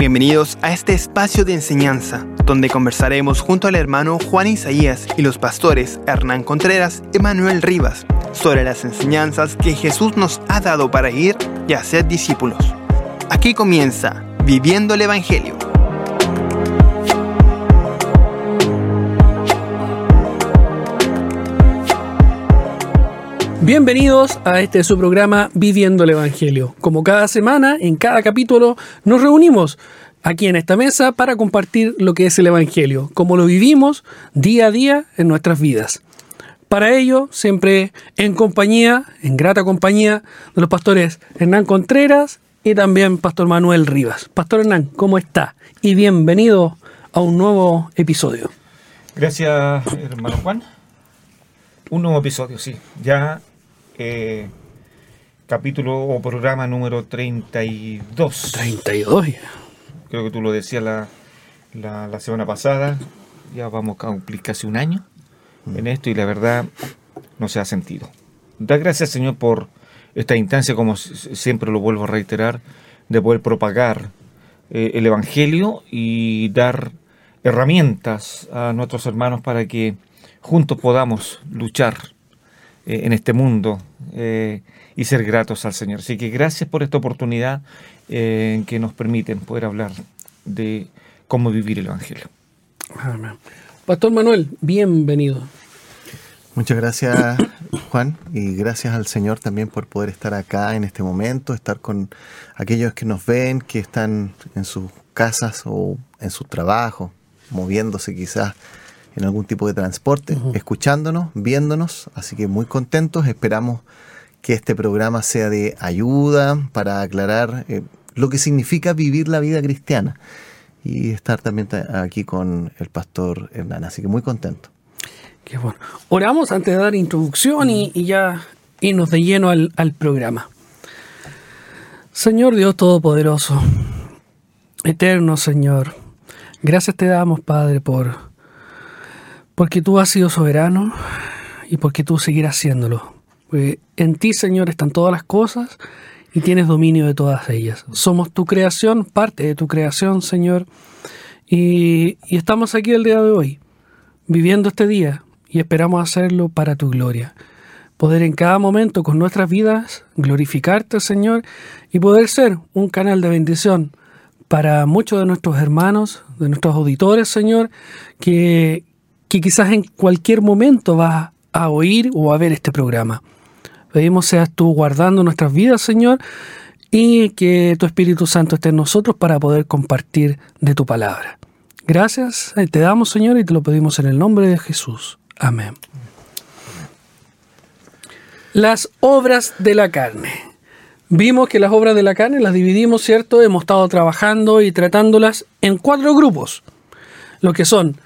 Bienvenidos a este espacio de enseñanza, donde conversaremos junto al hermano Juan Isaías y los pastores Hernán Contreras y Manuel Rivas sobre las enseñanzas que Jesús nos ha dado para ir y hacer discípulos. Aquí comienza Viviendo el Evangelio. Bienvenidos a este su programa Viviendo el Evangelio. Como cada semana, en cada capítulo, nos reunimos aquí en esta mesa para compartir lo que es el Evangelio, como lo vivimos día a día en nuestras vidas. Para ello, siempre en compañía, en grata compañía, de los pastores Hernán Contreras y también Pastor Manuel Rivas. Pastor Hernán, ¿cómo está? Y bienvenido a un nuevo episodio. Gracias, hermano Juan. Un nuevo episodio, sí. Ya eh, capítulo o programa número 32. 32. Creo que tú lo decías la, la, semana pasada. Ya vamos a cumplir casi un año en esto y la verdad no se ha sentido. Da gracias, Señor, por esta instancia, como siempre lo vuelvo a reiterar, de poder propagar eh, el Evangelio y dar herramientas a nuestros hermanos para que juntos podamos luchar eh, en este mundo eh, y ser gratos al Señor. Así que gracias por esta oportunidad eh, que nos permiten poder hablar de cómo vivir el Evangelio. Pastor Manuel, bienvenido. Muchas gracias Juan y gracias al Señor también por poder estar acá en este momento, estar con aquellos que nos ven, que están en sus casas o en sus trabajos, moviéndose quizás en algún tipo de transporte, escuchándonos, viéndonos, así que muy contentos, esperamos que este programa sea de ayuda para aclarar eh, lo que significa vivir la vida cristiana y estar también aquí con el pastor Hernán, así que muy contento. Qué bueno. Oramos antes de dar introducción y, ya irnos de lleno al, programa. Señor Dios Todopoderoso, eterno Señor, gracias te damos Padre por porque tú has sido soberano y porque tú seguirás haciéndolo. en ti, Señor, están todas las cosas y tienes dominio de todas ellas. Somos tu creación, parte de tu creación, Señor. Y, y estamos aquí el día de hoy, viviendo este día, y esperamos hacerlo para tu gloria. Poder en cada momento con nuestras vidas glorificarte, Señor, y poder ser un canal de bendición para muchos de nuestros hermanos, de nuestros auditores, Señor, que, que quizás en cualquier momento vas a oír o a ver este programa. Pedimos seas tú guardando nuestras vidas, Señor, y que tu Espíritu Santo esté en nosotros para poder compartir de tu palabra. Gracias, eh, te damos, Señor, y te lo pedimos en el nombre de Jesús. Amén. Las obras de la carne. Vimos que las obras de la carne las dividimos, ¿cierto? Hemos estado trabajando y tratándolas en cuatro grupos. Lo que son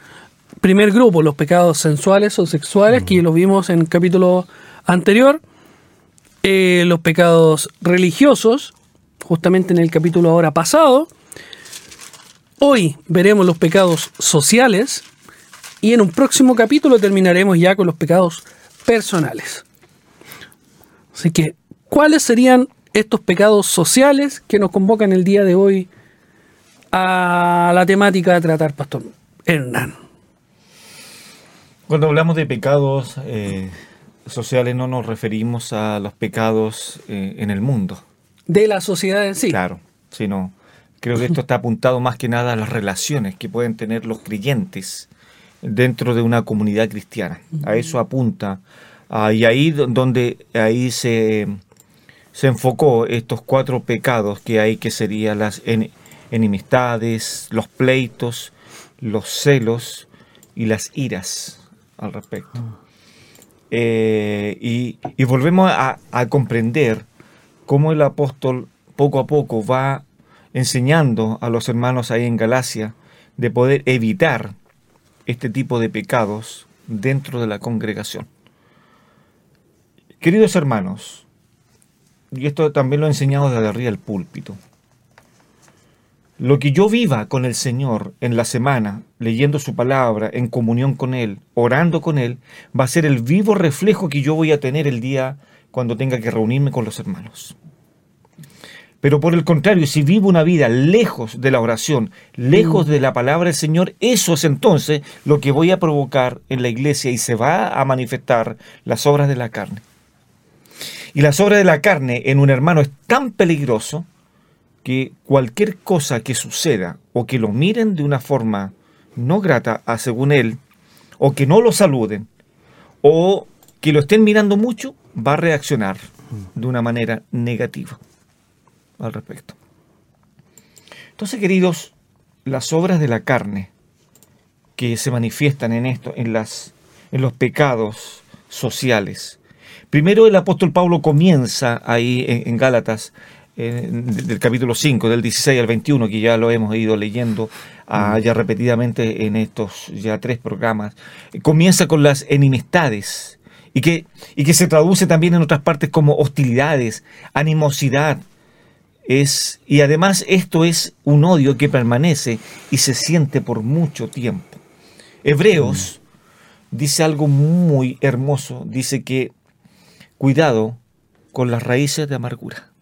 primer grupo, los pecados sensuales o sexuales, que lo vimos en el capítulo anterior. Eh, los pecados religiosos, justamente en el capítulo ahora pasado. Hoy veremos los pecados sociales y en un próximo capítulo terminaremos ya con los pecados personales. Así que, ¿cuáles serían estos pecados sociales que nos convocan el día de hoy a la temática de tratar, Pastor Hernán? Cuando hablamos de pecados eh, sociales no nos referimos a los pecados eh, en el mundo. De la sociedad en sí. Claro, sino creo que esto está apuntado más que nada a las relaciones que pueden tener los creyentes dentro de una comunidad cristiana. A eso apunta. Ah, y ahí donde ahí se, se enfocó estos cuatro pecados que hay, que serían las enemistades, los pleitos, los celos y las iras al respecto. Eh, y, volvemos a, comprender cómo el apóstol poco a poco va enseñando a los hermanos ahí en Galacia de poder evitar este tipo de pecados dentro de la congregación. Queridos hermanos, y esto también lo he enseñado desde arriba del púlpito, lo que yo viva con el Señor en la semana, leyendo su palabra, en comunión con Él, orando con Él, va a ser el vivo reflejo que yo voy a tener el día cuando tenga que reunirme con los hermanos. Pero por el contrario, si vivo una vida lejos de la oración, lejos de la palabra del Señor, eso es entonces lo que voy a provocar en la iglesia y se va a manifestar las obras de la carne. Y las obras de la carne en un hermano es tan peligroso que cualquier cosa que suceda o que lo miren de una forma no grata a según él, o que no lo saluden, o que lo estén mirando mucho, va a reaccionar de una manera negativa al respecto. Entonces, queridos, las obras de la carne que se manifiestan en esto, en, las, en los pecados sociales. Primero el apóstol Pablo comienza ahí en, Gálatas, del capítulo 5, del 16 al 21, que ya lo hemos ido leyendo ah, ya repetidamente en estos ya tres programas. Comienza con las enemistades y que, y que se traduce también en otras partes como hostilidades, animosidad, es, y además esto es un odio que permanece y se siente por mucho tiempo. Hebreos dice algo muy hermoso, dice que cuidado con las raíces de amargura.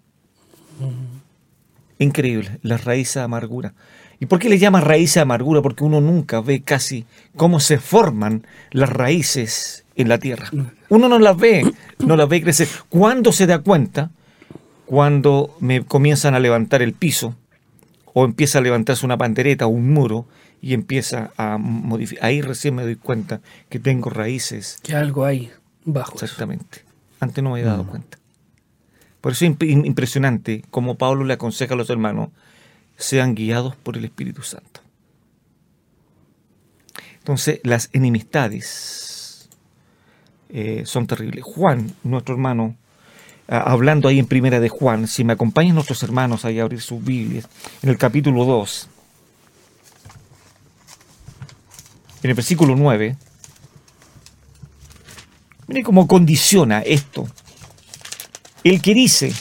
Increíble, las raíces de amargura. ¿Y por qué le llama raíces de amargura? Porque uno nunca ve casi cómo se forman las raíces en la tierra. Uno no las ve, no las ve crecer. Cuando se da cuenta, cuando me comienzan a levantar el piso o empieza a levantarse una pandereta o un muro y empieza a modificar. Ahí recién me doy cuenta que tengo raíces. Que algo hay bajo. Exactamente. Antes no me he dado mm. cuenta. Por eso es impresionante como Pablo le aconseja a los hermanos, sean guiados por el Espíritu Santo. Entonces, las enemistades eh, son terribles. Juan, nuestro hermano, hablando ahí en Primera de Juan, si me acompañan nuestros hermanos ahí a abrir sus Biblias, en el capítulo 2, en el versículo 9, mire cómo condiciona esto. El que dice,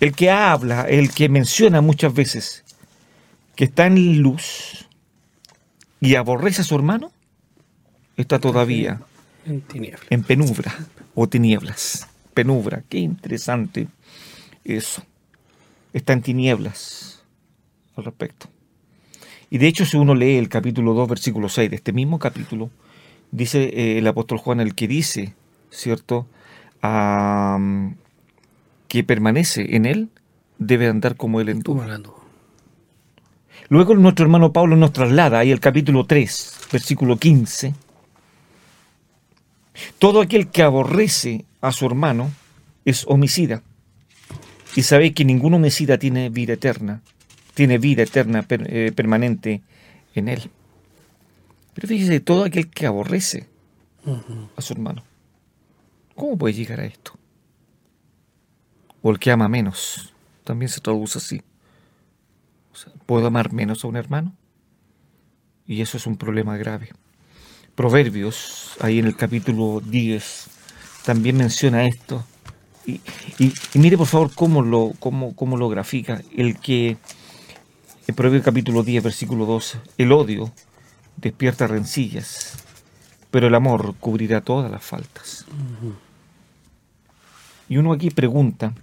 el que habla, el que menciona muchas veces que está en luz y aborrece a su hermano, está todavía en, en penumbra o tinieblas penumbra. Qué interesante eso. Está en tinieblas al respecto. Y de hecho, si uno lee el capítulo 2, versículo 6 de este mismo capítulo, dice eh, el apóstol Juan el que dice, ¿cierto? Que permanece en él, debe andar como él en Luego nuestro hermano Pablo nos traslada ahí el capítulo 3, versículo 15. Todo aquel que aborrece a su hermano es homicida. Y sabéis que ningún homicida tiene vida eterna, tiene vida eterna eh, permanente en él. Pero fíjese, todo aquel que aborrece a su hermano, ¿cómo puede llegar a esto? O el que ama menos, también se traduce así. ¿Puedo amar menos a un hermano? Y eso es un problema grave. Proverbios, ahí en el capítulo 10, también menciona esto. Y, mire por favor cómo lo, cómo, cómo lo grafica. El que, en Proverbio capítulo 10, versículo 12, el odio despierta rencillas, pero el amor cubrirá todas las faltas. Y uno aquí pregunta,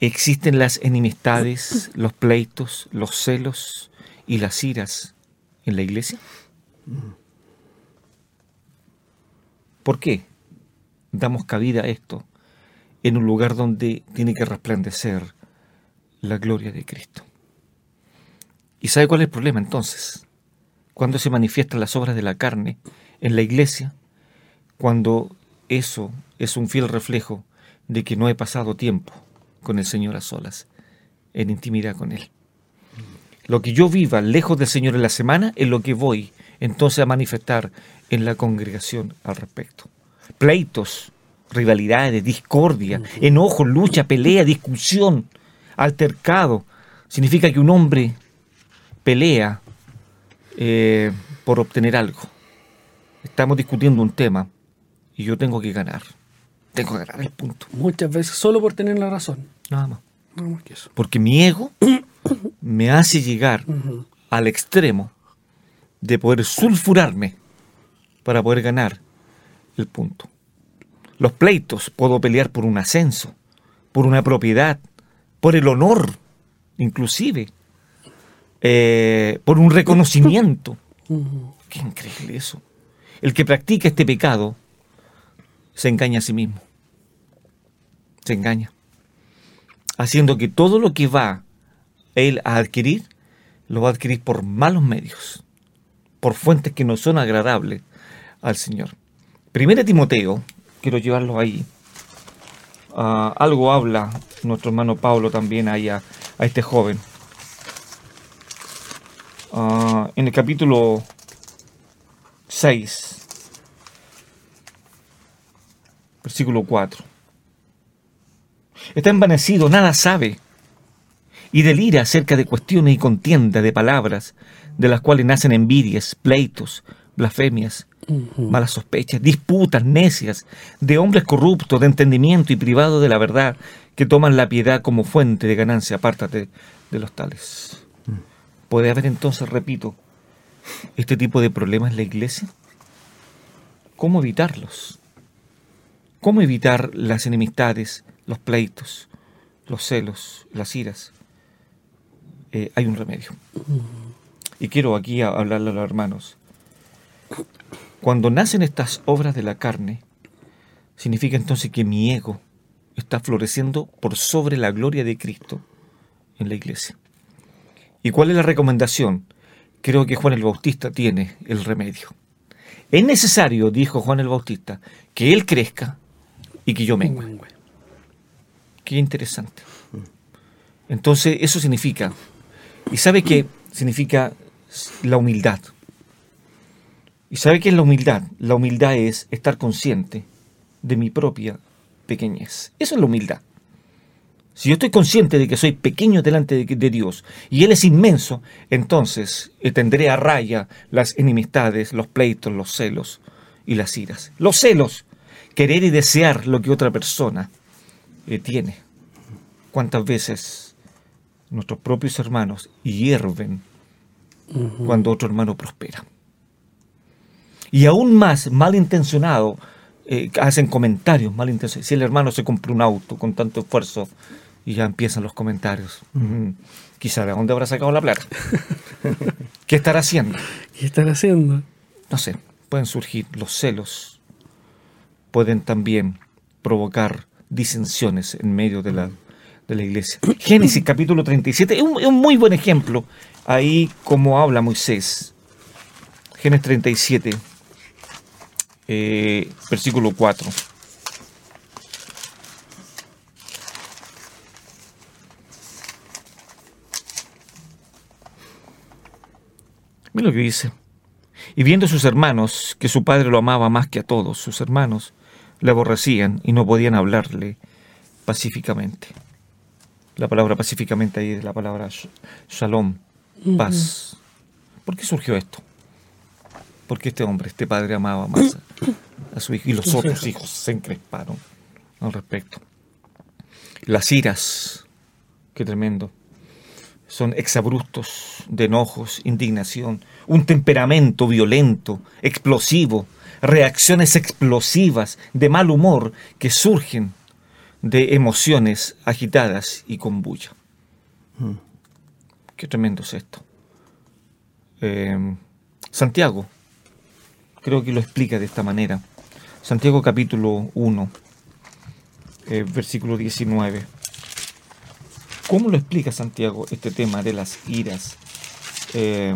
¿existen las enemistades, los pleitos, los celos y las iras en la iglesia? ¿Por qué? damos cabida a esto en un lugar donde tiene que resplandecer la gloria de Cristo. ¿Y sabe cuál es el problema entonces? Cuando se manifiestan las obras de la carne en la iglesia, cuando eso es un fiel reflejo de que no he pasado tiempo con el Señor a solas, en intimidad con Él. Lo que yo viva lejos del Señor en la semana es lo que voy entonces a manifestar en la congregación al respecto pleitos, rivalidades, discordia, enojo, lucha, pelea, discusión, altercado. Significa que un hombre pelea eh, por obtener algo. Estamos discutiendo un tema y yo tengo que ganar. Tengo que ganar el punto. Muchas veces solo por tener la razón. Nada más. Nada más que eso. Porque mi ego me hace llegar al extremo de poder sulfurarme para poder ganar el punto. Los pleitos, puedo pelear por un ascenso, por una propiedad, por el honor, inclusive, eh, por un reconocimiento. Qué increíble eso. El que practica este pecado se engaña a sí mismo. Se engaña. Haciendo que todo lo que va él a adquirir, lo va a adquirir por malos medios, por fuentes que no son agradables al Señor. Primera Timoteo, quiero llevarlo ahí. Ah, algo habla nuestro hermano Pablo también ahí a, este joven. Ah, en el capítulo 6, versículo 4. Está envanecido, nada sabe, y delira acerca de cuestiones y contienda de palabras, de las cuales nacen envidias, pleitos, blasfemias, malas sospechas, disputas necias, de hombres corruptos, de entendimiento y privados de la verdad, que toman la piedad como fuente de ganancia. Apártate de los tales. ¿Puede haber entonces, repito, este tipo de problemas en la iglesia? ¿Cómo evitarlos? ¿Cómo evitar las enemistades, los pleitos, los celos, las iras? Eh, hay un remedio. Y quiero aquí hablarle a los hermanos. Cuando nacen estas obras de la carne, significa entonces que mi ego está floreciendo por sobre la gloria de Cristo en la iglesia. ¿Y cuál es la recomendación? Creo que Juan el Bautista tiene el remedio. Es necesario, dijo Juan el Bautista, que él crezca y que yo mengue. Qué interesante. Entonces, eso significa, ¿y sabe qué significa la humildad? ¿Y sabe qué es la humildad? La humildad es estar consciente de mi propia pequeñez. Eso es la humildad. Si yo estoy consciente de que soy pequeño delante de, Dios y Él es inmenso, entonces tendré a raya las enemistades, los pleitos, los celos y las iras. Los celos, querer y desear lo que otra persona eh, tiene. ¿Cuántas veces nuestros propios hermanos hierven cuando otro hermano prospera? Y aún más malintencionado, eh, hacen comentarios malintencionados. Si el hermano se compró un auto con tanto esfuerzo, y ya empiezan los comentarios. Quizá de dónde habrá sacado la plata. ¿Qué estará haciendo? ¿Qué estará haciendo? No sé, pueden surgir los celos, pueden también provocar disensiones en medio de la, de la iglesia. Génesis capítulo 37 es un, un muy buen ejemplo ahí como habla Moisés. Génesis 37, eh, versículo 4. Mira lo que dice. Y viendo sus hermanos que su padre lo amaba más que a todos, sus hermanos le aborrecían y no podían hablarle pacíficamente. La palabra pacíficamente ahí es la palabra shalom, paz. ¿Por qué surgió esto? Porque este hombre, este padre amaba más a, su hijo y los otros hijos se encresparon al respecto. Las iras, qué tremendo son exabruptos de enojos, indignación, un temperamento violento, explosivo, reacciones explosivas de mal humor que surgen de emociones agitadas y con bulla. Hmm. Qué tremendo es esto. Eh, Santiago, creo que lo explica de esta manera. Santiago capítulo 1, eh, versículo 19. ¿Cómo lo explica Santiago este tema de las iras? Eh,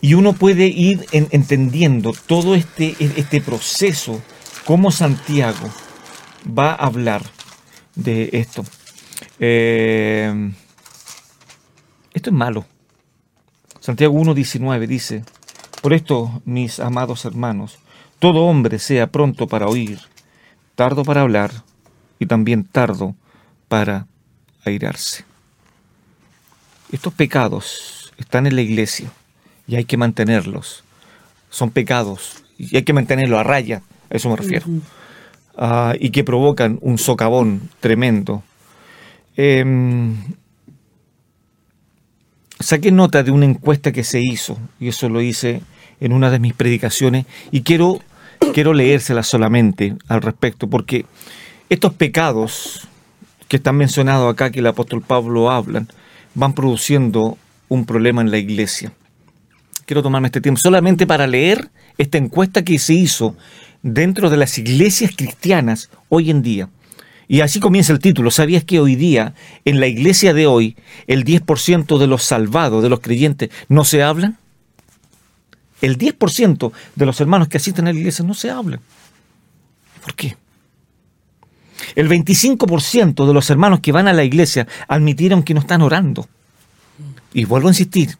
y uno puede ir entendiendo todo este, este proceso, cómo Santiago va a hablar de esto. Eh, esto es malo. Santiago 1.19 dice, por esto, mis amados hermanos, todo hombre sea pronto para oír, tardo para hablar y también tardo para airarse. Estos pecados están en la iglesia y hay que mantenerlos. Son pecados y hay que mantenerlos a raya, a eso me refiero. Ah, y que provocan un socavón tremendo. Em, saqué nota de una encuesta que se hizo, y eso lo hice en una de mis predicaciones, y quiero, quiero leérsela solamente al respecto, porque estos pecados que están mencionados acá, que el apóstol Pablo hablan, van produciendo un problema en la iglesia. Quiero tomarme este tiempo solamente para leer esta encuesta que se hizo dentro de las iglesias cristianas hoy en día. Y así comienza el título. ¿Sabías que hoy día, en la iglesia de hoy, el 10% de los salvados, de los creyentes, no se hablan? El 10% de los hermanos que asisten a la iglesia no se hablan. ¿Por qué? El 25% de los hermanos que van a la iglesia admitieron que no están orando. Y vuelvo a insistir,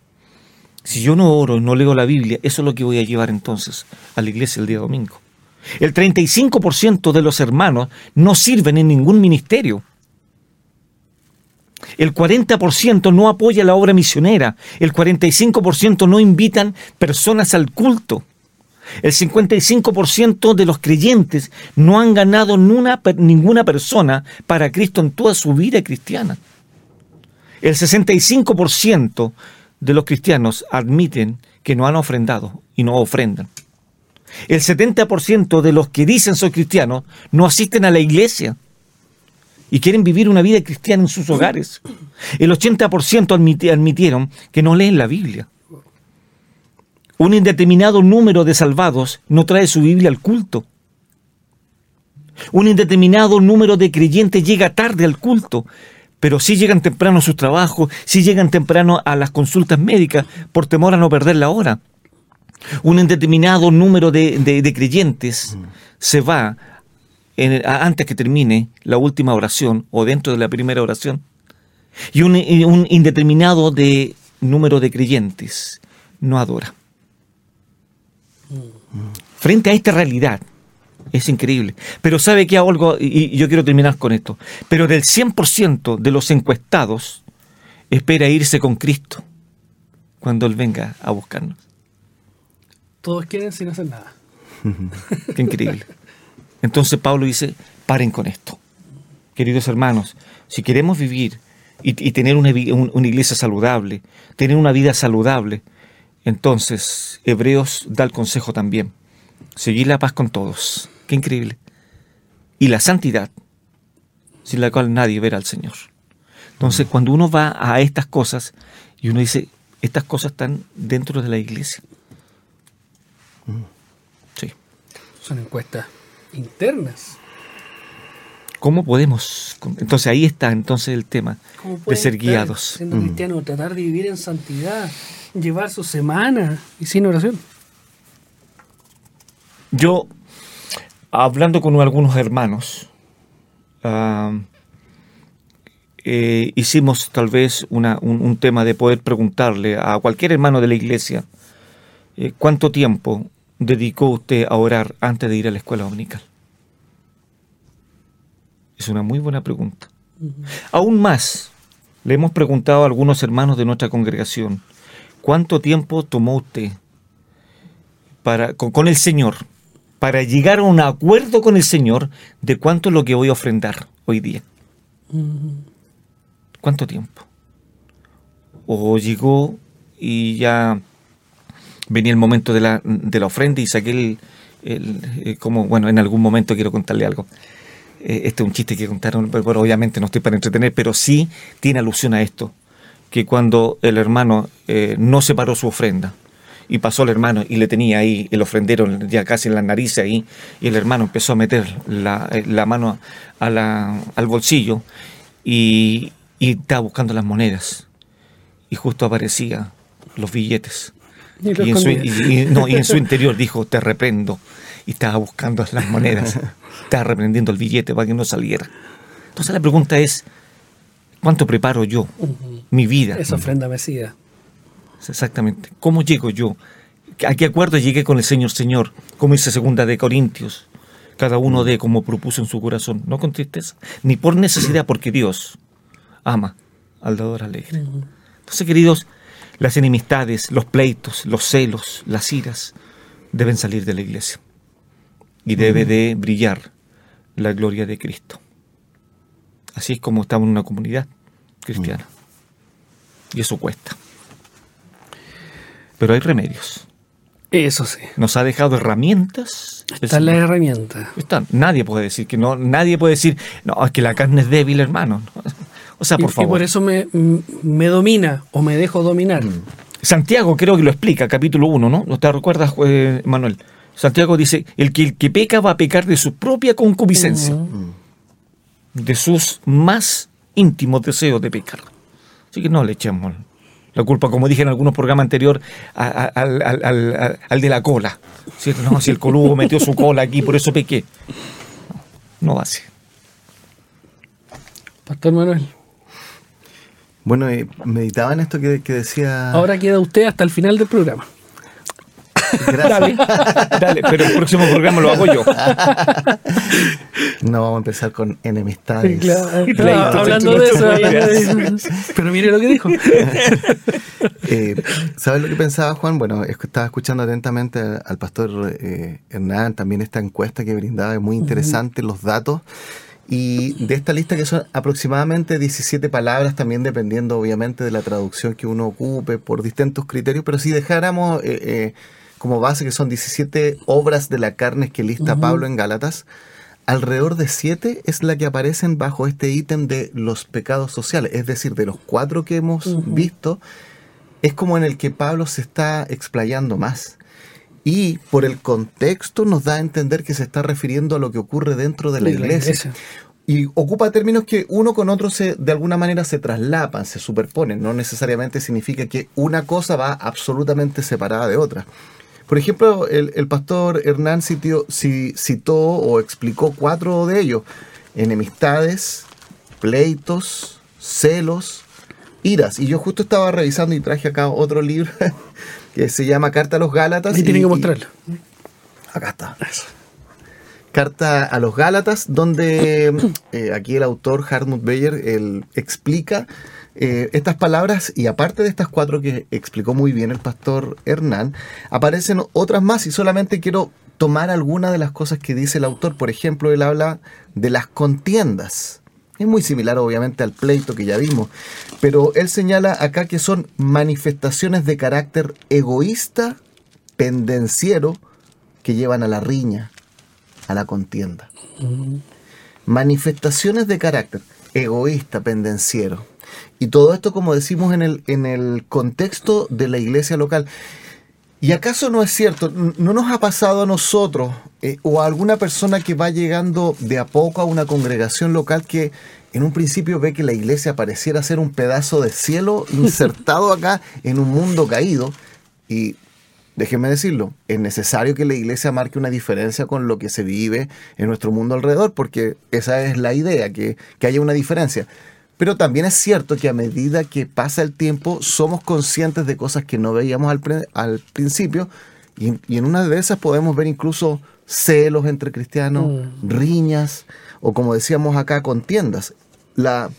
si yo no oro y no leo la Biblia, eso es lo que voy a llevar entonces a la iglesia el día domingo. El 35% de los hermanos no sirven en ningún ministerio. El 40% no apoya la obra misionera. El 45% no invitan personas al culto. El 55% de los creyentes no han ganado ninguna persona para Cristo en toda su vida cristiana. El 65% de los cristianos admiten que no han ofrendado y no ofrendan. El 70% de los que dicen soy cristiano no asisten a la iglesia y quieren vivir una vida cristiana en sus hogares. El 80% admitieron que no leen la Biblia. Un indeterminado número de salvados no trae su Biblia al culto. Un indeterminado número de creyentes llega tarde al culto, pero sí llegan temprano a sus trabajos, sí llegan temprano a las consultas médicas por temor a no perder la hora. Un indeterminado número de, creyentes se va antes que termine la última oración o dentro de la primera oración. Y un, un indeterminado de número de creyentes no adora. Frente a esta realidad, es increíble. Pero sabe que algo, y yo quiero terminar con esto, pero del 100% de los encuestados espera irse con Cristo cuando Él venga a buscarnos. Todos quieren sin hacer nada. Qué increíble. Entonces Pablo dice, paren con esto. Queridos hermanos, si queremos vivir y, tener una, una iglesia saludable, tener una vida saludable, entonces Hebreos da el consejo también. Seguir la paz con todos Qué increíble. Y la santidad, sin la cual nadie verá al Señor. Entonces, mm. cuando uno va a estas cosas y uno dice, estas cosas están dentro de la iglesia. Mm. Sí. Son encuestas internas. ¿Cómo podemos? Entonces ahí está entonces el tema de ser guiados. Siendo mm. cristiano, tratar de vivir en santidad, llevar su semana y sin oración. Yo hablando con algunos hermanos, eh, hicimos tal vez un, tema de poder preguntarle a cualquier hermano de la iglesia, eh, ¿cuánto tiempo dedicó usted a orar antes de ir a la escuela dominical? Es una muy buena pregunta. Aún más, le hemos preguntado a algunos hermanos de nuestra congregación, ¿cuánto tiempo tomó usted para, con el Señor para llegar a un acuerdo con el Señor de cuánto es lo que voy a ofrendar hoy día. ¿Cuánto tiempo? O llegó y ya venía el momento de la, de la ofrenda y saqué el, eh, como, bueno, en algún momento quiero contarle algo. Eh, este es un chiste que contaron, pero obviamente no estoy para entretener, pero sí tiene alusión a esto, que cuando el hermano eh, no separó su ofrenda, y pasó el hermano y le tenía ahí el ofrendero ya casi en la nariz ahí y el hermano empezó a meter la, eh, mano al bolsillo y, estaba buscando las monedas. Y justo aparecía los billetes. Y, en su, en su interior dijo te reprendo y estaba buscando las monedas. Estaba reprendiendo el billete para que no saliera. Entonces la pregunta es ¿cuánto preparo yo mi vida? Esa ofrenda mesía Exactamente. ¿Cómo llego yo? ¿A qué acuerdo llegué con el Señor, Señor? Como dice segunda de Corintios. Cada uno de como propuso en su corazón, no con tristeza, ni por necesidad, porque Dios ama al dador alegre. Entonces, queridos, las enemistades, los pleitos, los celos, las iras, deben salir de la iglesia. Y debe de brillar la gloria de Cristo. Así es como estamos en una comunidad cristiana. Y eso cuesta. Pero hay remedios. Eso sí. Nos ha dejado herramientas. Están las herramientas. Están. Nadie puede decir que no, nadie puede decir, no, es que la carne es débil, hermano. O sea, por y, favor. y por eso me, me domina o me dejo dominar. Mm. Santiago creo que lo explica, capítulo 1, ¿no? ¿No te recuerdas, eh, Manuel? Santiago dice, el que, el que peca va a pecar de su propia concupiscencia, de sus más íntimos deseos de pecar. Así que no le echemos la culpa, como dije en algunos programas anteriores, a- a- al, al- al- al de la cola. Si, no, si el coludo metió su cola aquí, por eso pequé. No, no va así. Pastor Manuel. Bueno, eh, meditaba en esto que, que decía. Ahora queda usted hasta el final del programa. Dale, dale, pero el próximo programa lo hago yo. No vamos a empezar con enemistades. Claro, pleitos hablando de eso, hablando de eso. Pero mire lo que dijo. Eh, ¿Sabes lo que pensaba, Juan? Bueno, es que estaba escuchando atentamente al, pastor eh, Hernán, también esta encuesta que brindaba, es muy interesante los datos. Y de esta lista que son aproximadamente 17 palabras, también dependiendo obviamente de la traducción que uno ocupe por distintos criterios, pero si dejáramos eh, eh, como base que son 17 obras de la carne que lista Pablo en Gálatas, alrededor de 7 es la que aparecen bajo este ítem de los pecados sociales, es decir, de los cuatro que hemos visto, es como en el que Pablo se está explayando más. Y por el contexto nos da a entender que se está refiriendo a lo que ocurre dentro de la, De la iglesia. iglesia. Y ocupa términos que uno con otro se, de alguna manera se traslapan, se superponen. No necesariamente significa que una cosa va absolutamente separada de otra. Por ejemplo, el, el pastor Hernán citó o explicó cuatro de ellos. Enemistades, pleitos, celos, iras. Y yo justo estaba revisando y traje acá otro libro que se llama Carta a los Gálatas. Ahí tiene que y- mostrarlo. Acá está. Carta a los Gálatas, donde eh, aquí el autor Hartmut Beyer él explica eh, estas palabras y aparte de estas cuatro que explicó muy bien el pastor Hernán, aparecen otras más y solamente quiero tomar algunas de las cosas que dice el autor. Por ejemplo, él habla de las contiendas. Es muy similar obviamente al pleito que ya vimos, pero él señala acá que son manifestaciones de carácter egoísta, pendenciero, que llevan a la riña, a la contienda. Manifestaciones de carácter egoísta, pendenciero. Y todo esto, como decimos, en el, en el contexto de la iglesia local. ¿Y acaso no es cierto? ¿No nos ha pasado a nosotros eh, o a alguna persona que va llegando de a poco a una congregación local que en un principio ve que la iglesia pareciera ser un pedazo de cielo insertado acá en un mundo caído? Y déjenme decirlo, es necesario que la iglesia marque una diferencia con lo que se vive en nuestro mundo alrededor, porque esa es la idea, que, que haya una diferencia. Pero también es cierto que a medida que pasa el tiempo somos conscientes de cosas que no veíamos al, principio y, y en una de esas podemos ver incluso celos entre cristianos, riñas o como decíamos acá, contiendas. La,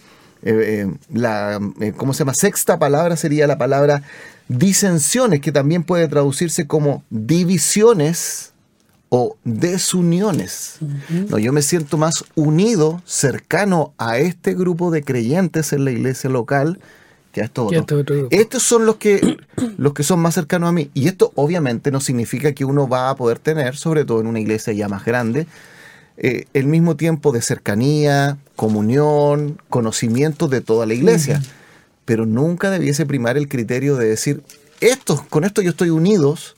eh, eh, la eh, ¿cómo se llama? Sexta palabra sería la palabra disensiones, que también puede traducirse como divisiones o desuniones. No, yo me siento más unido, cercano a este grupo de creyentes en la iglesia local que a estos otros. este otro. Estos son los que, los que son más cercanos a mí. Y esto obviamente no significa que uno va a poder tener, sobre todo en una iglesia ya más grande, eh, el mismo tiempo de cercanía, comunión, conocimiento de toda la iglesia. Pero nunca debiese primar el criterio de decir, estos, con esto yo estoy unidos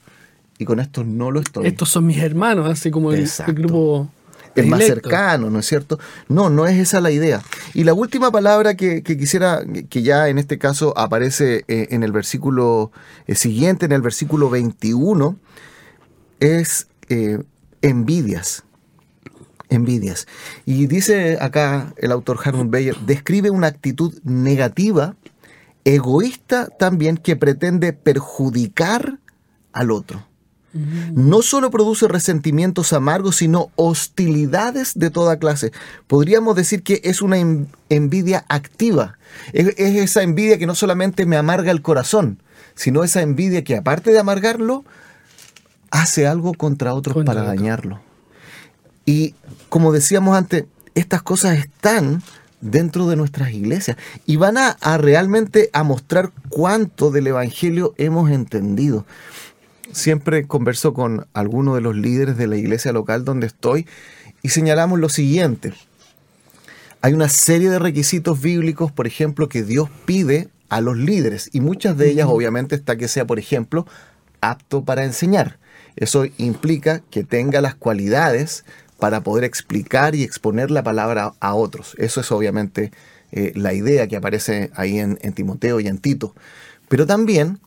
y con estos no lo estoy. Estos son mis hermanos, así como el, el grupo. es más cercano, ¿no es cierto? No, no es esa la idea. Y la última palabra que, que quisiera, que ya en este caso aparece eh, en el versículo eh, siguiente, en el versículo 21, es eh, envidias. Envidias. Y dice acá el autor Harmon Bayer, describe una actitud negativa, egoísta también, que pretende perjudicar al otro no solo produce resentimientos amargos, sino hostilidades de toda clase. Podríamos decir que es una en- envidia activa. Es, es esa envidia que no solamente me amarga el corazón, sino esa envidia que aparte de amargarlo, hace algo contra otros Contra para otro. dañarlo. Y como decíamos antes, estas cosas están dentro de nuestras iglesias y van a, a realmente a mostrar cuánto del Evangelio hemos entendido. Siempre converso con alguno de los líderes de la iglesia local donde estoy y señalamos lo siguiente. Hay una serie de requisitos bíblicos, por ejemplo, que Dios pide a los líderes y muchas de ellas obviamente está que sea, por ejemplo, apto para enseñar. Eso implica que tenga las cualidades para poder explicar y exponer la palabra a otros. Eso es obviamente eh, la idea que aparece ahí en, en Timoteo y en Tito. Pero también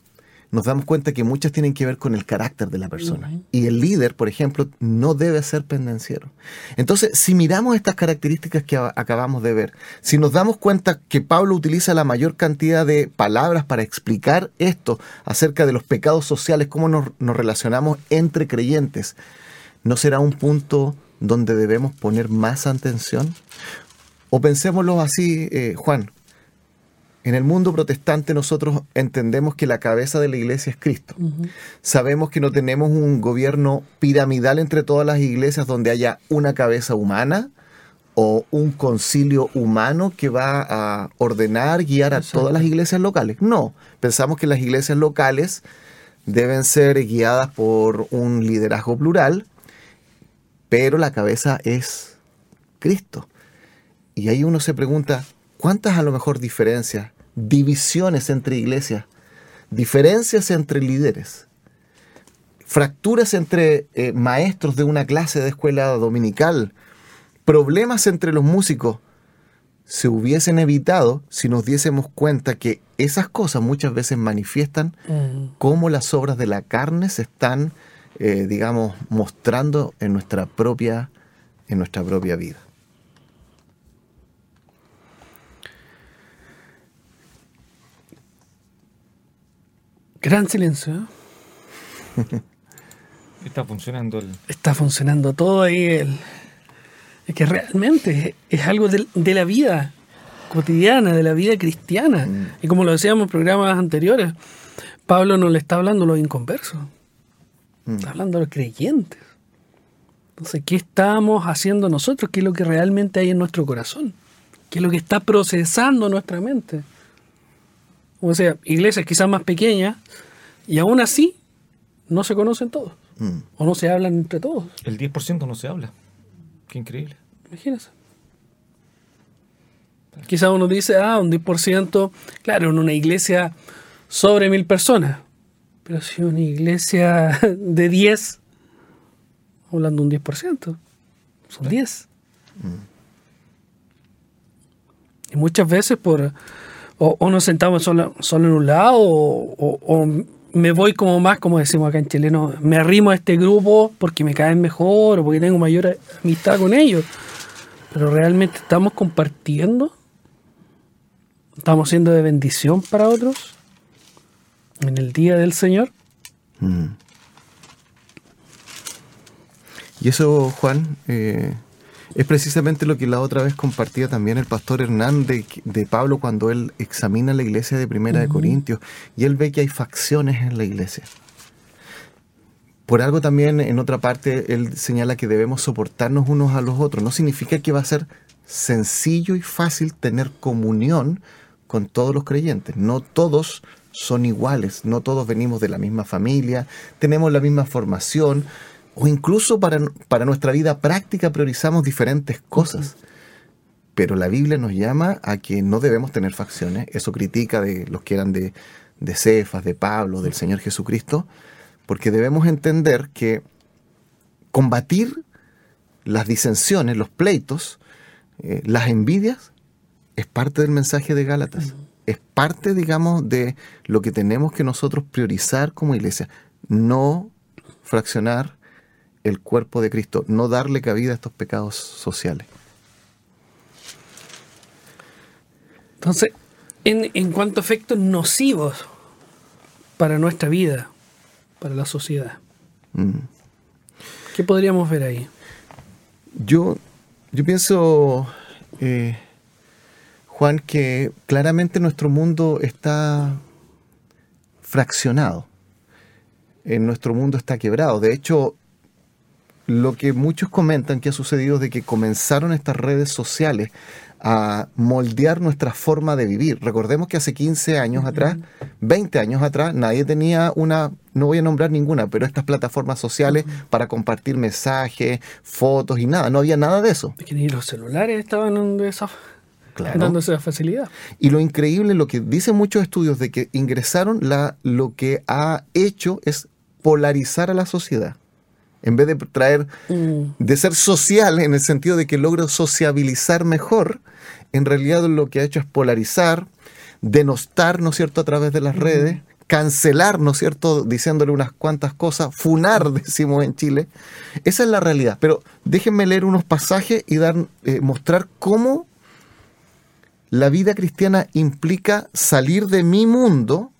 nos damos cuenta que muchas tienen que ver con el carácter de la persona. Y el líder, por ejemplo, no debe ser pendenciero. Entonces, si miramos estas características que acabamos de ver, si nos damos cuenta que Pablo utiliza la mayor cantidad de palabras para explicar esto acerca de los pecados sociales, cómo nos, relacionamos entre creyentes, ¿no será un punto donde debemos poner más atención? O pensémoslo así, eh, Juan, en el mundo protestante nosotros entendemos que la cabeza de la iglesia es Cristo. Sabemos que no tenemos un gobierno piramidal entre todas las iglesias donde haya una cabeza humana o un concilio humano que va a ordenar, guiar a todas las iglesias locales. No, pensamos que las iglesias locales deben ser guiadas por un liderazgo plural, pero la cabeza es Cristo. Y ahí uno se pregunta, ¿cuántas a lo mejor diferencias divisiones entre iglesias, diferencias entre líderes, fracturas entre eh, maestros de una clase de escuela dominical, problemas entre los músicos, se hubiesen evitado si nos diésemos cuenta que esas cosas muchas veces manifiestan mm. cómo las obras de la carne se están, eh, digamos, mostrando en nuestra propia, en nuestra propia vida. Gran silencio. Está funcionando el... Está funcionando todo ahí. El... Es que realmente es algo de, la vida cotidiana, de la vida cristiana. Mm. Y como lo decíamos en programas anteriores, Pablo no le está hablando a los inconversos. Mm. Está hablando a los creyentes. Entonces, ¿qué estamos haciendo nosotros? ¿Qué es lo que realmente hay en nuestro corazón? ¿Qué es lo que está procesando nuestra mente? O sea, iglesias quizás más pequeñas, y aún así no se conocen todos, mm. o no se hablan entre todos. El 10% no se habla. Qué increíble. Imagínense. Quizás uno dice, ah, un 10%, claro, en una iglesia sobre mil personas, pero si una iglesia de 10, hablando de un 10%, son 10. Mm. Y muchas veces por o, nos sentamos solo, en un lado o, me voy como más, como decimos acá en chileno, me arrimo a este grupo porque me caen mejor o porque tengo mayor amistad con ellos. Pero realmente estamos compartiendo, estamos siendo de bendición para otros en el día del Señor. Mm. Y eso, Juan, eh, es precisamente lo que la otra vez compartía también el pastor Hernández de, Pablo cuando él examina la iglesia de Primera de Corintios y él ve que hay facciones en la iglesia. Por algo también en otra parte él señala que debemos soportarnos unos a los otros. No significa que va a ser sencillo y fácil tener comunión con todos los creyentes. No todos son iguales, no todos venimos de la misma familia, tenemos la misma formación, o incluso para, para nuestra vida práctica priorizamos diferentes cosas. Pero la Biblia nos llama a que no debemos tener facciones. Eso critica de los que eran de, de Cefas, de Pablo, del Señor Jesucristo, porque debemos entender que combatir las disensiones, los pleitos, eh, las envidias, es parte del mensaje de Gálatas. Es parte, digamos, de lo que tenemos que nosotros priorizar como iglesia. No fraccionar el cuerpo de Cristo, no darle cabida a estos pecados sociales. Entonces, en, cuanto a efectos nocivos para nuestra vida, para la sociedad, mm. ¿qué podríamos ver ahí? Yo, yo pienso, eh, Juan, que claramente nuestro mundo está fraccionado. En nuestro mundo está quebrado. De hecho, lo que muchos comentan que ha sucedido es de que comenzaron estas redes sociales a moldear nuestra forma de vivir. Recordemos que hace 15 años atrás, 20 años atrás, nadie tenía una no voy a nombrar ninguna, pero estas plataformas sociales para compartir mensajes, fotos y nada, no había nada de eso. Es que ni los celulares estaban dando esa, Claro. dando esa facilidad. Y lo increíble, lo que dicen muchos estudios de que ingresaron, la, lo que ha hecho es polarizar a la sociedad. En vez de traer, Mm. de ser social en el sentido de que logro sociabilizar mejor, en realidad lo que ha hecho es polarizar, denostar, ¿no es cierto?, a través de las redes, cancelar, ¿no es cierto?, diciéndole unas cuantas cosas, funar, decimos en Chile. Esa es la realidad. Pero déjenme leer unos pasajes y dar, eh, mostrar cómo la vida cristiana implica salir de mi mundo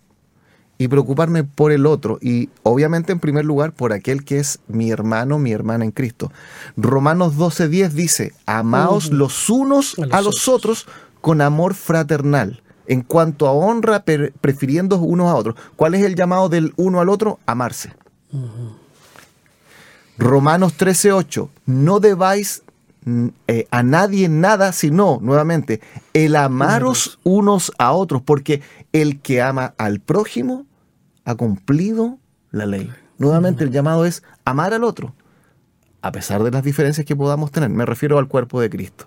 y preocuparme por el otro. Y obviamente en primer lugar por aquel que es mi hermano, mi hermana en Cristo. Romanos 12:10 dice, amaos los unos A los a los otros con amor fraternal. En cuanto a honra, prefiriendo unos a otros. ¿Cuál es el llamado del uno al otro? Amarse. Romanos 13:8, no debáis eh, a nadie nada, sino, nuevamente, el amaros unos a otros, porque el que ama al prójimo ha cumplido la ley. Nuevamente el llamado es amar al otro, a pesar de las diferencias que podamos tener. Me refiero al cuerpo de Cristo.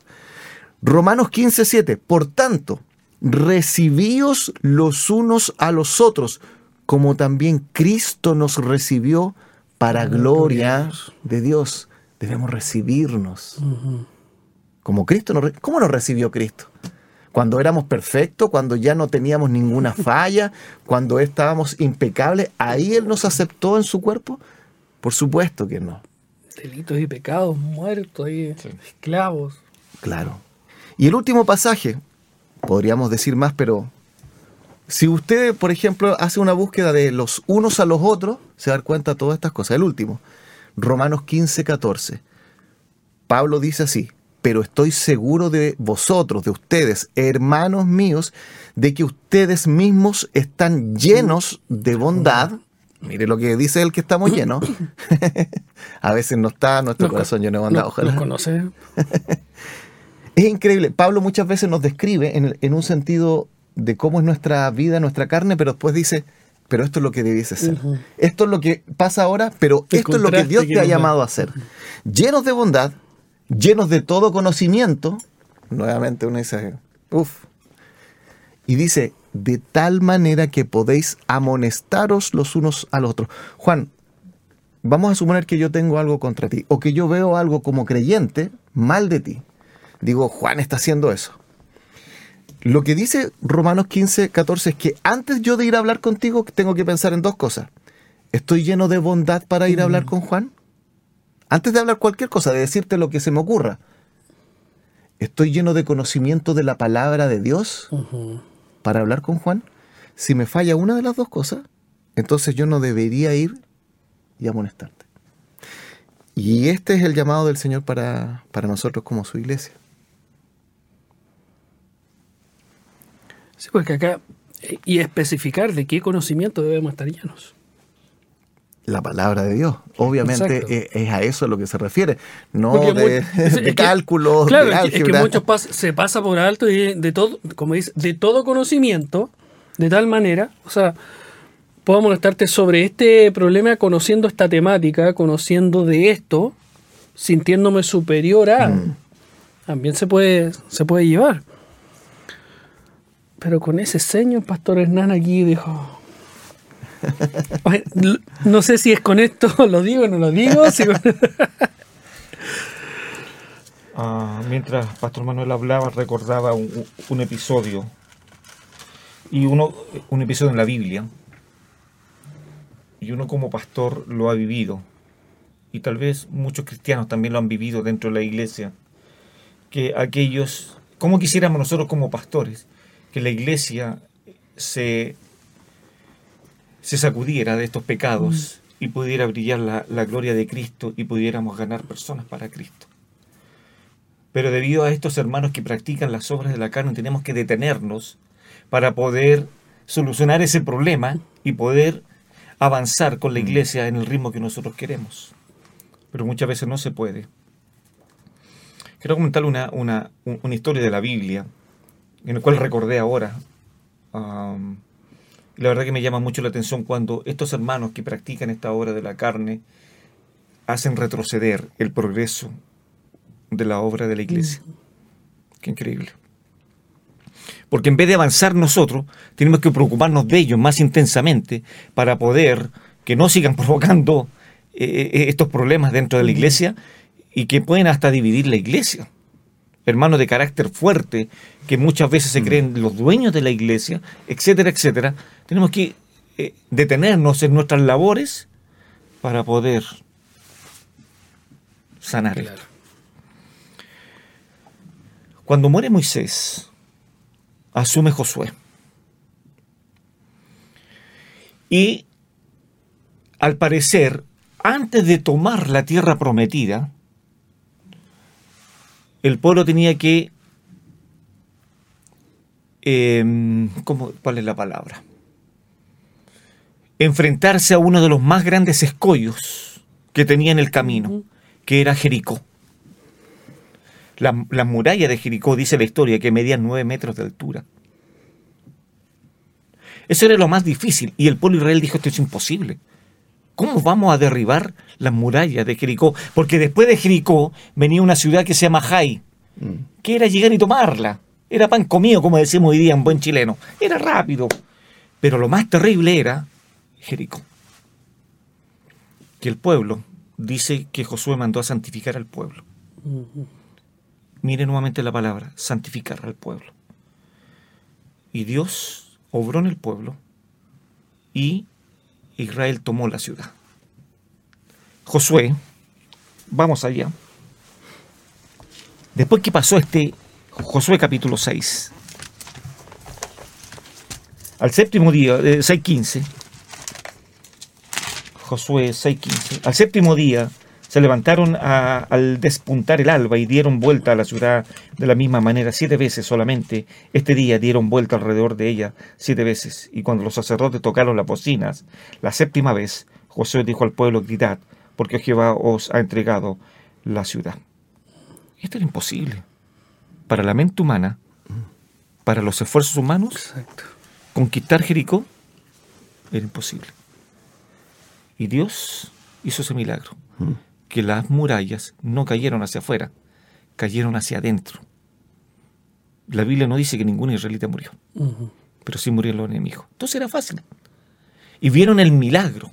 Romanos 15:7, por tanto, recibíos los unos a los otros, como también Cristo nos recibió para gloria de Dios. Debemos recibirnos. Como Cristo nos, ¿Cómo nos recibió Cristo? Cuando éramos perfectos, cuando ya no teníamos ninguna falla, cuando estábamos impecables, ahí Él nos aceptó en su cuerpo. Por supuesto que no. Delitos y pecados, muertos ahí, esclavos. Claro. Y el último pasaje, podríamos decir más, pero si usted, por ejemplo, hace una búsqueda de los unos a los otros, se va a dar cuenta de todas estas cosas. El último, Romanos 15, 14. Pablo dice así, pero estoy seguro de vosotros, de ustedes, hermanos míos, de que ustedes mismos están llenos de bondad. Mire lo que dice él que estamos llenos. a veces no está nuestro Nos corazón lleno de bondad, nos- ojalá. nos conoce. Es increíble. Pablo muchas veces nos describe en, en un sentido de cómo es nuestra vida, nuestra carne, pero después dice, pero esto es lo que debiese ser. Esto es lo que pasa ahora, pero El esto es lo que Dios que te ha llamado a hacer. Llenos de bondad, llenos de todo conocimiento. Nuevamente uno dice, uff. Y dice, de tal manera que podéis amonestaros los unos a los otros. Juan, vamos a suponer que yo tengo algo contra ti, o que yo veo algo como creyente mal de ti. Digo, Juan está haciendo eso. Lo que dice Romanos 15, 14 es que antes yo de ir a hablar contigo tengo que pensar en dos cosas. ¿Estoy lleno de bondad para ir a hablar con Juan? Antes de hablar cualquier cosa, de decirte lo que se me ocurra. ¿Estoy lleno de conocimiento de la palabra de Dios para hablar con Juan? Si me falla una de las dos cosas, entonces yo no debería ir y amonestarte. Y este es el llamado del Señor para, para nosotros como su iglesia. Sí, porque acá, eh, y especificar de qué conocimiento debemos estar llenos. La palabra de Dios. Obviamente Exacto. es, es a eso a lo que se refiere. No Porque de, es- de es que- cálculo, Claro, de es que, es que álgebra. muchos pas- se pasa por alto y de todo, como dice, de todo conocimiento, de tal manera, o sea, puedo molestarte sobre este problema conociendo esta temática, conociendo de esto, sintiéndome superior a. Mm. También se puede, se puede llevar. Pero con ese seño, el pastor Hernán aquí dijo. No sé si es con esto, lo digo o no lo digo. Ah, mientras Pastor Manuel hablaba, recordaba un, un- episodio. Y uno, un episodio en la Biblia. Y uno como pastor lo ha vivido. Y tal vez muchos cristianos también lo han vivido dentro de la iglesia. Que aquellos, como quisiéramos nosotros como pastores, que la iglesia se, se sacudiera de estos pecados y pudiera brillar la, la gloria de Cristo y pudiéramos ganar personas para Cristo. Pero debido a estos hermanos que practican las obras de la carne, tenemos que detenernos para poder solucionar ese problema y poder avanzar con la iglesia en el ritmo que nosotros queremos. Pero muchas veces no se puede. Quiero comentarle una, una, una historia de la Biblia, en la cual recordé ahora, um, la verdad que me llama mucho la atención cuando estos hermanos que practican esta obra de la carne hacen retroceder el progreso de la obra de la iglesia. Qué increíble. Porque en vez de avanzar nosotros, tenemos que preocuparnos de ellos más intensamente para poder que no sigan provocando eh, eh, estos problemas dentro de la iglesia y que pueden hasta dividir la iglesia. Hermanos de carácter fuerte, que muchas veces se creen los dueños de la iglesia, etcétera, etcétera. Tenemos que eh, detenernos en nuestras labores para poder sanar esto. Cuando muere Moisés, asume Josué. Y al parecer, antes de tomar la tierra prometida, el pueblo tenía que... Em, ¿cómo, ¿Cuál es la palabra? Enfrentarse a uno de los más grandes escollos que tenía en el camino, que era Jericó. La, muralla de Jericó, dice la historia, que medía nueve metros de altura. Eso era lo más difícil. Y el pueblo Israel dijo, esto es imposible. ¿Cómo vamos a derribar las murallas de Jericó? Porque después de Jericó venía una ciudad que se llama Jai, mm. que era llegar y tomarla. Era pan comido, como decimos hoy día en buen chileno. Era rápido. Pero lo más terrible era Jericó. Que el pueblo, dice que Josué mandó a santificar al pueblo. Mire nuevamente la palabra, santificar al pueblo. Y Dios obró en el pueblo y Israel tomó la ciudad. Josué, vamos allá. Después que pasó este Josué capítulo 6, al séptimo día, 6.15, eh, Josué 6.15, al séptimo día se levantaron al despuntar el alba y dieron vuelta a la ciudad de la misma manera siete veces solamente. Este día dieron vuelta alrededor de ella siete veces. Y cuando los sacerdotes tocaron las bocinas, la séptima vez, Josué dijo al pueblo, gritad, porque Jehová os ha entregado la ciudad. Esto era imposible. Para la mente humana, para los esfuerzos humanos, conquistar Jericó era imposible. Y Dios hizo ese milagro que las murallas no cayeron hacia afuera, cayeron hacia adentro. La Biblia no dice que ningún israelita murió, pero sí murieron los enemigos. Entonces era fácil. Y vieron el milagro.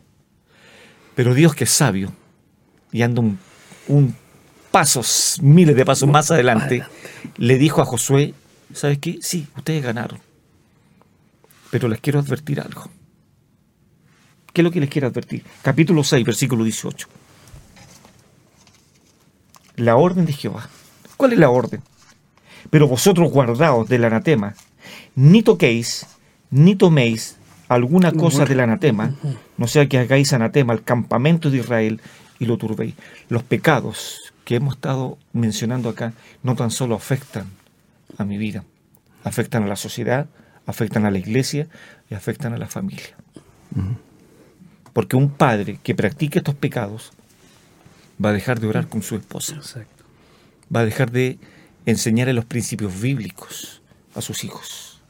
Pero Dios que es sabio y anda un, un pasos, miles de pasos más adelante, le dijo a Josué, ¿sabes qué? Sí, ustedes ganaron. Pero les quiero advertir algo. ¿Qué es lo que les quiero advertir? Capítulo 6, versículo 18 la orden de Jehová. ¿Cuál es la orden? Pero vosotros guardaos del anatema, ni toquéis, ni toméis alguna cosa del anatema, no sea que hagáis anatema al campamento de Israel y lo turbéis. Los pecados que hemos estado mencionando acá no tan solo afectan a mi vida, afectan a la sociedad, afectan a la iglesia y afectan a la familia. Porque un padre que practique estos pecados va a dejar de orar con su esposa. Va a dejar de enseñarle los principios bíblicos a sus hijos.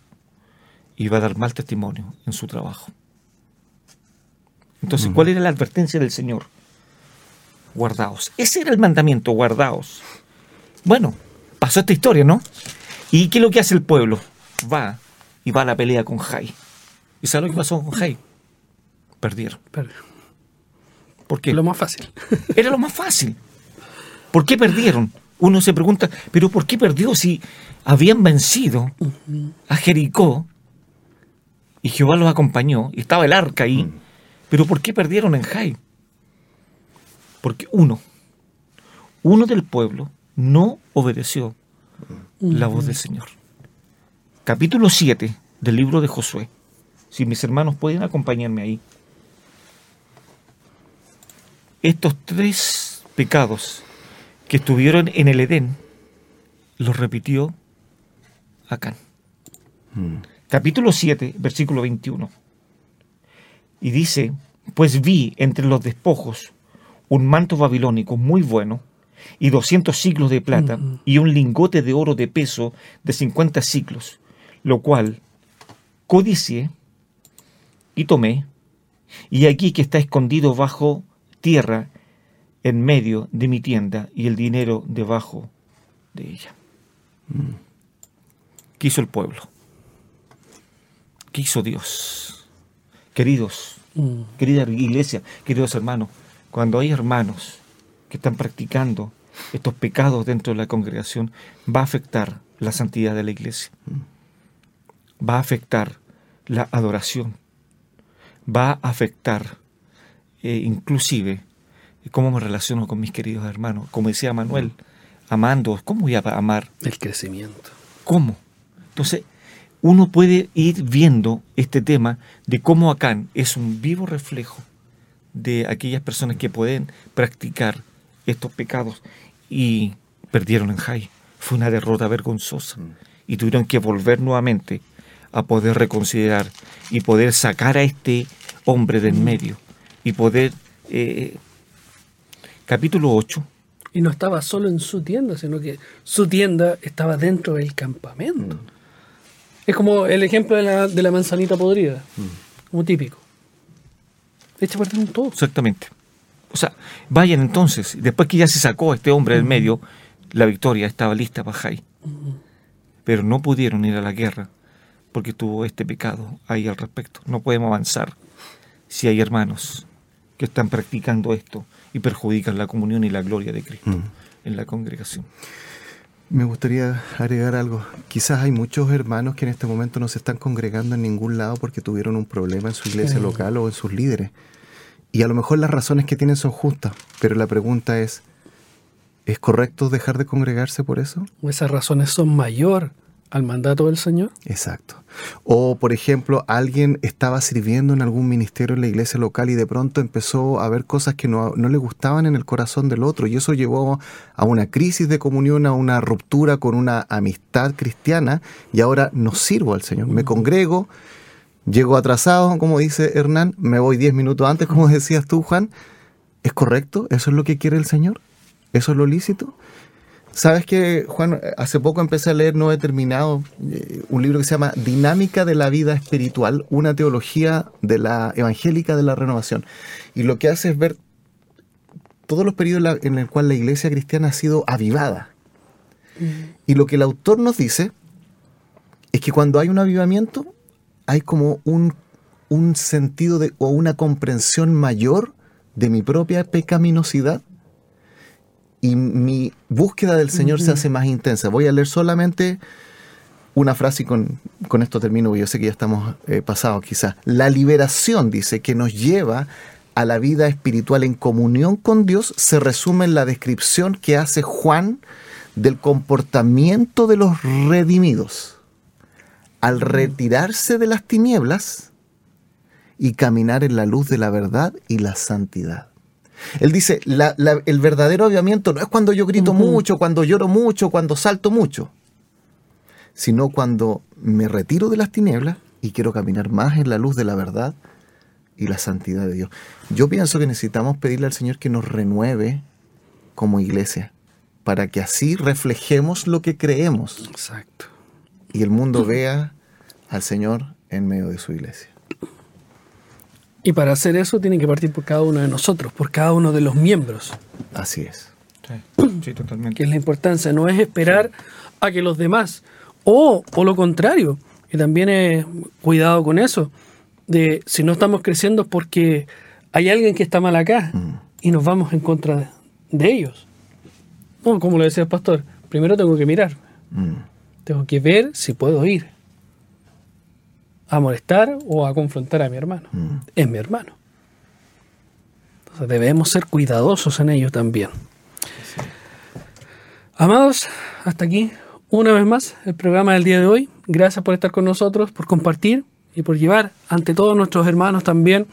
Y va a dar mal testimonio en su trabajo. Entonces, ¿cuál era la advertencia del Señor? Guardaos. Ese era el mandamiento, guardaos. Bueno, pasó esta historia, ¿no? ¿Y qué es lo que hace el pueblo? Va y va a la pelea con Jai. ¿Y sabe lo que pasó con Jai? Perdieron. Perdieron. ¿Por qué? Lo más fácil. Era lo más fácil. ¿Por qué perdieron? Uno se pregunta, ¿pero por qué perdió si habían vencido a Jericó y Jehová los acompañó y estaba el arca ahí? Mm. ¿Pero por qué perdieron en Jai? Porque uno, uno del pueblo no obedeció la voz del Señor. Capítulo 7 del libro de Josué. Si mis hermanos pueden acompañarme ahí estos tres pecados que estuvieron en el Edén, los repitió Acán. Hmm. Capítulo 7, versículo 21. Y dice, pues vi entre los despojos un manto babilónico muy bueno y 200 siglos de plata hmm. y un lingote de oro de peso de 50 siglos, lo cual codicié Y tomé, y aquí que está escondido bajo tierra, en medio de mi tienda, y el dinero debajo de ella. ¿Qué hizo el pueblo? ¿Qué hizo Dios? Queridos, Mm. querida iglesia, queridos hermanos, cuando hay hermanos que están practicando estos pecados dentro de la congregación, va a afectar la santidad de la iglesia. Va a afectar la adoración. Va a afectar eh, inclusive cómo me relaciono con mis queridos hermanos. Como decía Manuel, amando, ¿cómo voy a amar? El crecimiento. ¿Cómo? Entonces, uno puede ir viendo este tema de cómo Acán es un vivo reflejo de aquellas personas que pueden practicar estos pecados y perdieron en Jai. Fue una derrota vergonzosa y tuvieron que volver nuevamente a poder reconsiderar y poder sacar a este hombre del medio y poder... eh, capítulo 8, Y no estaba solo en su tienda, sino que su tienda estaba dentro del campamento. Es como el ejemplo de la, de la manzanita podrida, como típico. Echa partir un todo. Exactamente. O sea, vayan entonces, después que ya se sacó a este hombre del medio, la victoria estaba lista para Jai. Pero no pudieron ir a la guerra porque tuvo este pecado ahí al respecto. No podemos avanzar si hay hermanos que están practicando esto y perjudican la comunión y la gloria de Cristo en la congregación. Me gustaría agregar algo. Quizás hay muchos hermanos que en este momento no se están congregando en ningún lado porque tuvieron un problema en su iglesia Sí. local o en sus líderes. Y a lo mejor las razones que tienen son justas, pero la pregunta es, ¿es correcto dejar de congregarse por eso? O esas razones son mayor al mandato del Señor. Exacto. O, por ejemplo, alguien estaba sirviendo en algún ministerio en la iglesia local y de pronto empezó a ver cosas que no, no le gustaban en el corazón del otro y eso llevó a una crisis de comunión, a una ruptura con una amistad cristiana y ahora no sirvo al Señor. Me congrego, llego atrasado, como dice Hernán, me voy 10 minutos antes, como decías tú, Juan. ¿Es correcto? ¿Eso es lo que quiere el Señor? ¿Eso es lo lícito? Sabes que, Juan, hace poco empecé a leer, no he terminado, eh, un libro que se llama Dinámica de la vida espiritual, una teología de la evangélica de la renovación. Y lo que hace es ver todos los periodos en el cual la iglesia cristiana ha sido avivada. Y lo que el autor nos dice es que cuando hay un avivamiento, hay como un, un sentido de, o una comprensión mayor de mi propia pecaminosidad y mi búsqueda del Señor se hace más intensa. Voy a leer solamente una frase y con, con esto termino, porque yo sé que ya estamos eh, pasados quizás. La liberación, dice, que nos lleva a la vida espiritual en comunión con Dios, se resume en la descripción que hace Juan del comportamiento de los redimidos. Al retirarse de las tinieblas y caminar en la luz de la verdad y la santidad. Él dice, la- la- el verdadero avivamiento no es cuando yo grito mucho, cuando lloro mucho, cuando salto mucho, sino cuando me retiro de las tinieblas y quiero caminar más en la luz de la verdad y la santidad de Dios. Yo pienso que necesitamos pedirle al Señor que nos renueve como iglesia, para que así reflejemos lo que creemos Exacto. y el mundo vea al Señor en medio de su iglesia. Y para hacer eso tiene que partir por cada uno de nosotros, por cada uno de los miembros, Así es. Sí, sí, totalmente. que es la importancia. No es esperar a que los demás, o, o lo contrario, y también es cuidado con eso, de si no estamos creciendo es porque hay alguien que está mal acá y nos vamos en contra de, de ellos. Como lo decía el pastor, primero tengo que mirar, Mm. tengo que ver si puedo ir a molestar o a confrontar a mi hermano. Es mi hermano. Entonces debemos ser cuidadosos en ello también. Amados, hasta aquí una vez más el programa del día de hoy. Gracias por estar con nosotros, por compartir y por llevar ante todos nuestros hermanos también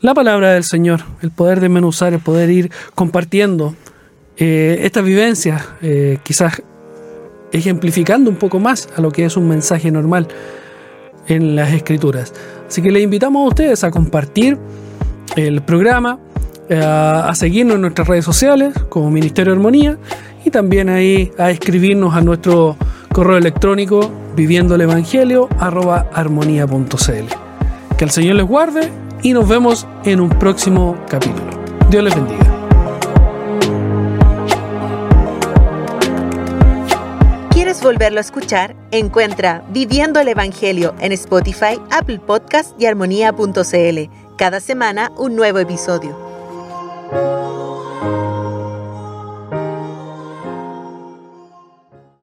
la palabra del Señor, el poder desmenuzar, el poder ir compartiendo eh, estas vivencias, eh, quizás ejemplificando un poco más a lo que es un mensaje normal en las escrituras. Así que les invitamos a ustedes a compartir el programa, eh, a seguirnos en nuestras redes sociales como Ministerio de Armonía y también ahí a escribirnos a nuestro correo electrónico viviendo el evangelio. Que el Señor les guarde y nos vemos en un próximo capítulo. Dios les bendiga. ¿Quieres volverlo a escuchar? Encuentra Viviendo el Evangelio en Spotify, Apple Podcast y armonía.cl. Cada semana un nuevo episodio.